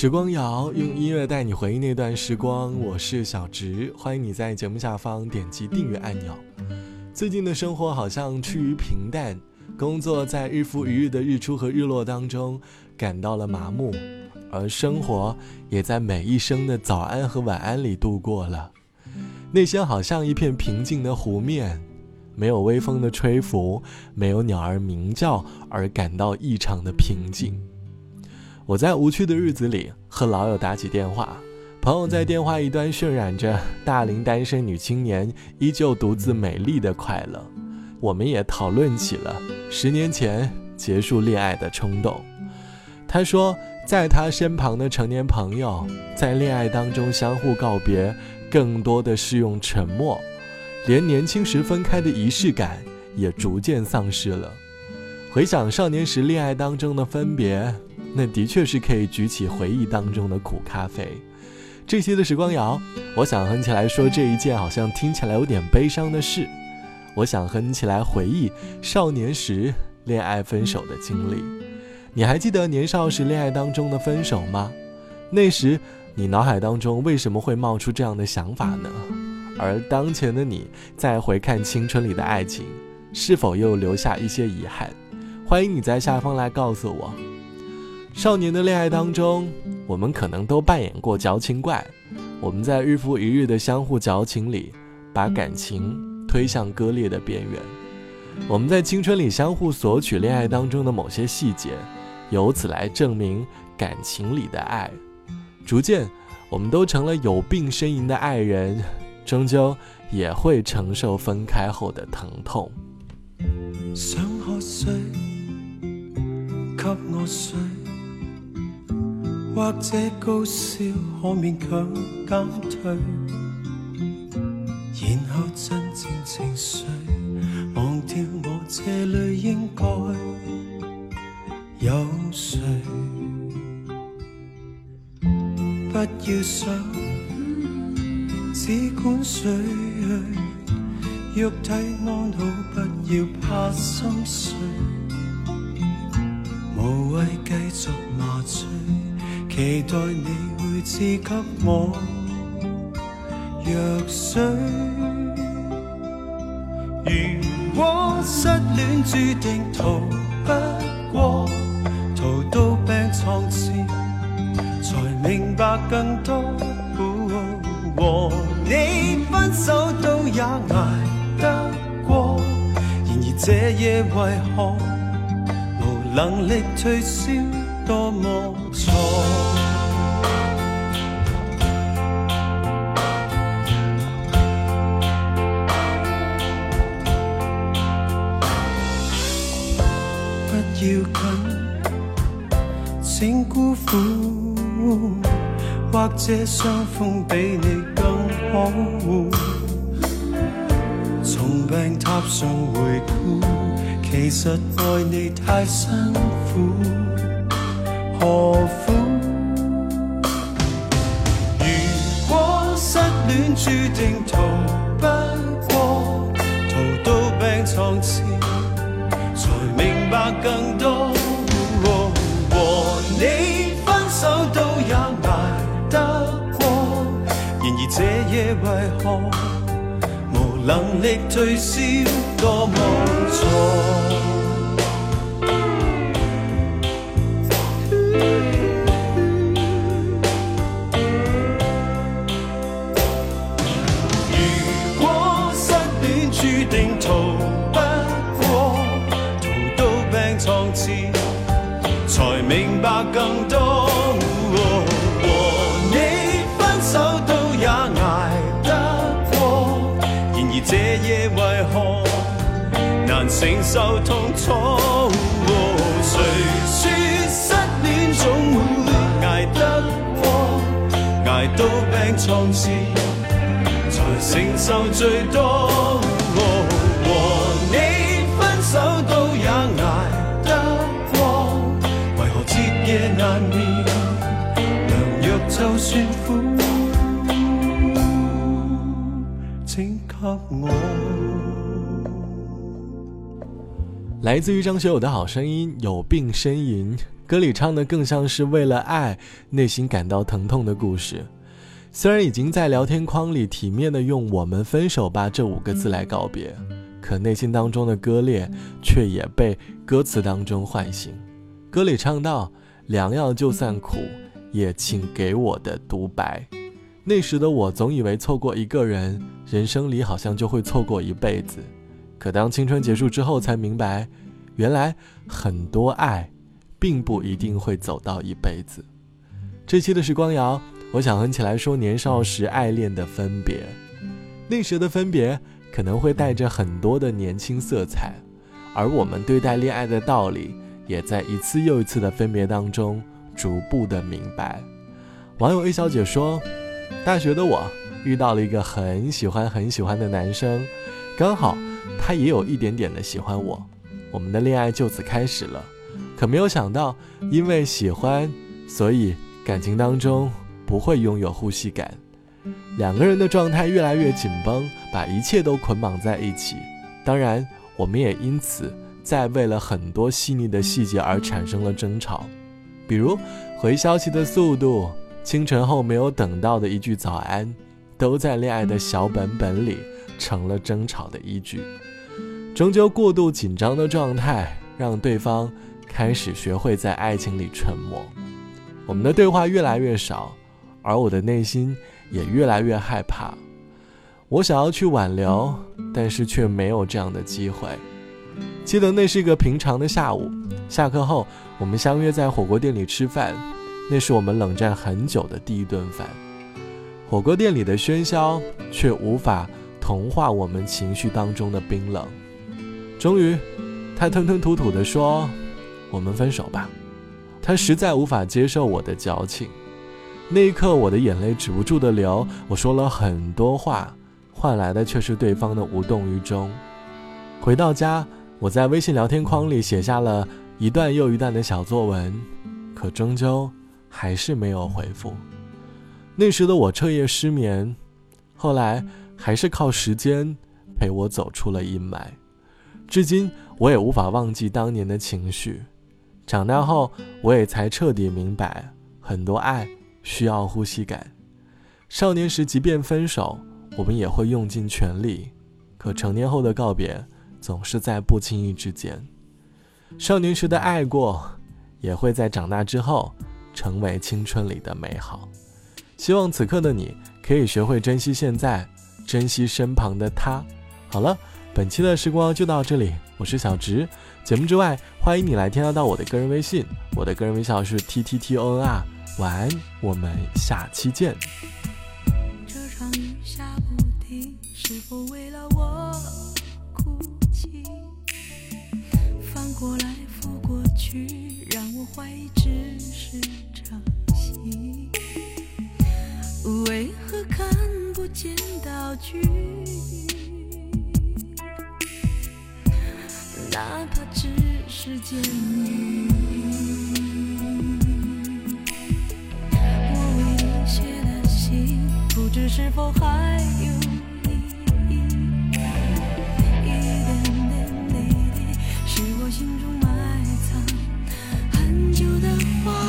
时光谣用音乐带你回忆那段时光，我是小植，欢迎你在节目下方点击订阅按钮。最近的生活好像趋于平淡，工作在日复一日的日出和日落当中感到了麻木，而生活也在每一声的早安和晚安里度过了。内心好像一片平静的湖面，没有微风的吹拂，没有鸟儿鸣叫，而感到异常的平静。我在无趣的日子里和老友打起电话，朋友在电话一端渲染着大龄单身女青年依旧独自美丽的快乐，我们也讨论起了十年前结束恋爱的冲动。他说，在他身旁的成年朋友在恋爱当中相互告别，更多的是用沉默，连年轻时分开的仪式感也逐渐丧失了。回想少年时恋爱当中的分别。那的确是可以举起回忆当中的苦咖啡。这期的时光谣，我想和你起来说这一件好像听起来有点悲伤的事。我想和你起来回忆少年时恋爱分手的经历。你还记得年少时恋爱当中的分手吗？那时你脑海当中为什么会冒出这样的想法呢？而当前的你再回看青春里的爱情，是否又留下一些遗憾？欢迎你在下方来告诉我。少年的恋爱当中，我们可能都扮演过矫情怪。我们在日复一日的相互矫情里，把感情推向割裂的边缘。我们在青春里相互索取恋爱当中的某些细节，由此来证明感情里的爱。逐渐，我们都成了有病呻吟的爱人，终究也会承受分开后的疼痛。想喝水，给我水。或者高烧可勉强减退，然后镇静情绪，忘掉我这里应该有谁？不要想，只管睡去，肉体安好，不要怕心碎，无谓继续麻醉。期待你会赐给我药水。如果失恋注定逃不过，逃到病床前，才明白更多。和你分手都也挨得过，然而这夜为何无能力退烧？多么错！要紧，请辜负，或者伤风比你更可恶。从病榻上回顾，其实爱你太辛苦。何苦？如果失恋注定逃不过，逃到病床前，才明白为何无能力退烧？多么错！夜为何难承受痛楚？谁说失恋总会挨得过？挨到病床前才承受最多。和你分手都也挨。难眠，良药就算苦，来自于张学友的好声音，有病呻吟。歌里唱的更像是为了爱内心感到疼痛的故事。虽然已经在聊天框里体面的用“我们分手吧”这五个字来告别，可内心当中的割裂却也被歌词当中唤醒。歌里唱到：“良药就算苦，也请给我的独白。”那时的我总以为错过一个人，人生里好像就会错过一辈子。可当青春结束之后，才明白，原来很多爱。并不一定会走到一辈子。这期的时光谣，我想和你一起来说年少时爱恋的分别。那时的分别可能会带着很多的年轻色彩，而我们对待恋爱的道理，也在一次又一次的分别当中逐步的明白。网友 A 小姐说：“大学的我遇到了一个很喜欢很喜欢的男生，刚好他也有一点点的喜欢我，我们的恋爱就此开始了。”可没有想到，因为喜欢，所以感情当中不会拥有呼吸感，两个人的状态越来越紧绷，把一切都捆绑在一起。当然，我们也因此在为了很多细腻的细节而产生了争吵，比如回消息的速度，清晨后没有等到的一句早安，都在恋爱的小本本里成了争吵的依据。终究，过度紧张的状态让对方。开始学会在爱情里沉默，我们的对话越来越少，而我的内心也越来越害怕。我想要去挽留，但是却没有这样的机会。记得那是一个平常的下午，下课后我们相约在火锅店里吃饭，那是我们冷战很久的第一顿饭。火锅店里的喧嚣却无法同化我们情绪当中的冰冷。终于，他吞吞吐吐地说。我们分手吧，他实在无法接受我的矫情。那一刻，我的眼泪止不住地流。我说了很多话，换来的却是对方的无动于衷。回到家，我在微信聊天框里写下了一段又一段的小作文，可终究还是没有回复。那时的我彻夜失眠，后来还是靠时间陪我走出了阴霾。至今，我也无法忘记当年的情绪。长大后，我也才彻底明白，很多爱需要呼吸感。少年时，即便分手，我们也会用尽全力；可成年后的告别，总是在不经意之间。少年时的爱过，也会在长大之后，成为青春里的美好。希望此刻的你，可以学会珍惜现在，珍惜身旁的他。好了。本期的时光就到这里，我是小直。节目之外，欢迎你来添加到我的个人微信，我的个人微信号是 t t t o n r。晚安，我们下期见。哪怕只是见你。我为你写的信不知是否还有意义。一点点滴滴是我心中埋藏很久的谎。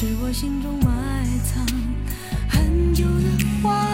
是我心中埋藏很久的话